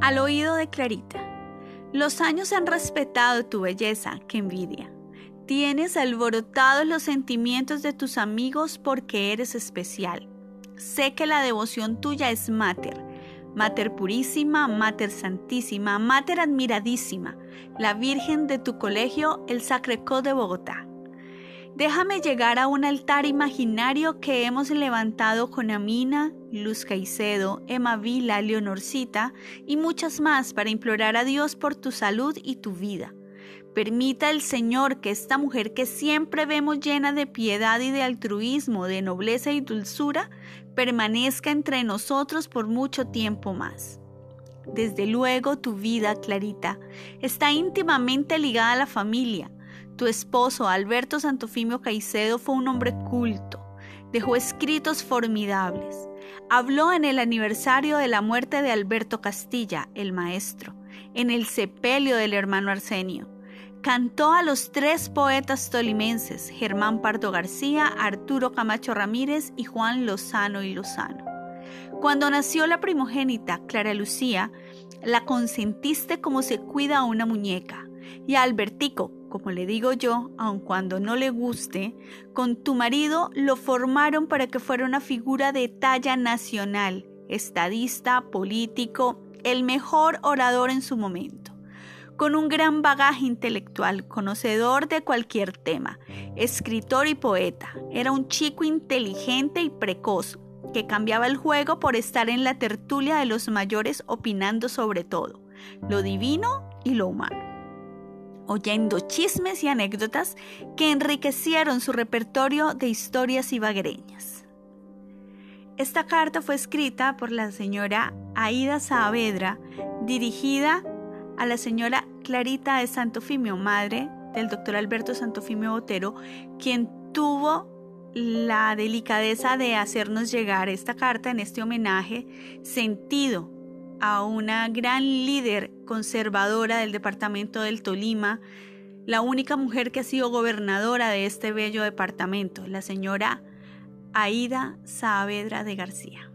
Al oído de Clarita. Los años han respetado tu belleza, que envidia. Tienes alborotados los sentimientos de tus amigos porque eres especial. Sé que la devoción tuya es mater, mater purísima, mater santísima, mater admiradísima, la Virgen de tu colegio, el Sacrecó de Bogotá. Déjame llegar a un altar imaginario que hemos levantado con Amina, Luz Caicedo, Emma Vila, Leonorcita y muchas más para implorar a Dios por tu salud y tu vida. Permita el Señor que esta mujer que siempre vemos llena de piedad y de altruismo, de nobleza y dulzura, permanezca entre nosotros por mucho tiempo más. Desde luego tu vida, Clarita, está íntimamente ligada a la familia. Tu esposo, Alberto Santofimio Caicedo, fue un hombre culto. Dejó escritos formidables. Habló en el aniversario de la muerte de Alberto Castilla, el maestro, en el sepelio del hermano Arsenio Cantó a los tres poetas tolimenses, Germán Pardo García, Arturo Camacho Ramírez y Juan Lozano y Lozano. Cuando nació la primogénita, Clara Lucía, la consentiste como se cuida a una muñeca. Y a Albertico, como le digo yo, aun cuando no le guste, con tu marido lo formaron para que fuera una figura de talla nacional, estadista, político, el mejor orador en su momento con un gran bagaje intelectual, conocedor de cualquier tema, escritor y poeta. Era un chico inteligente y precoz, que cambiaba el juego por estar en la tertulia de los mayores opinando sobre todo, lo divino y lo humano oyendo chismes y anécdotas que enriquecieron su repertorio de historias y bagreñas. Esta carta fue escrita por la señora Aida Saavedra, dirigida a la señora Clarita de Santofimio, madre del doctor Alberto Santofimio Botero, quien tuvo la delicadeza de hacernos llegar esta carta en este homenaje sentido a una gran líder conservadora del departamento del Tolima, la única mujer que ha sido gobernadora de este bello departamento, la señora Aida Saavedra de García.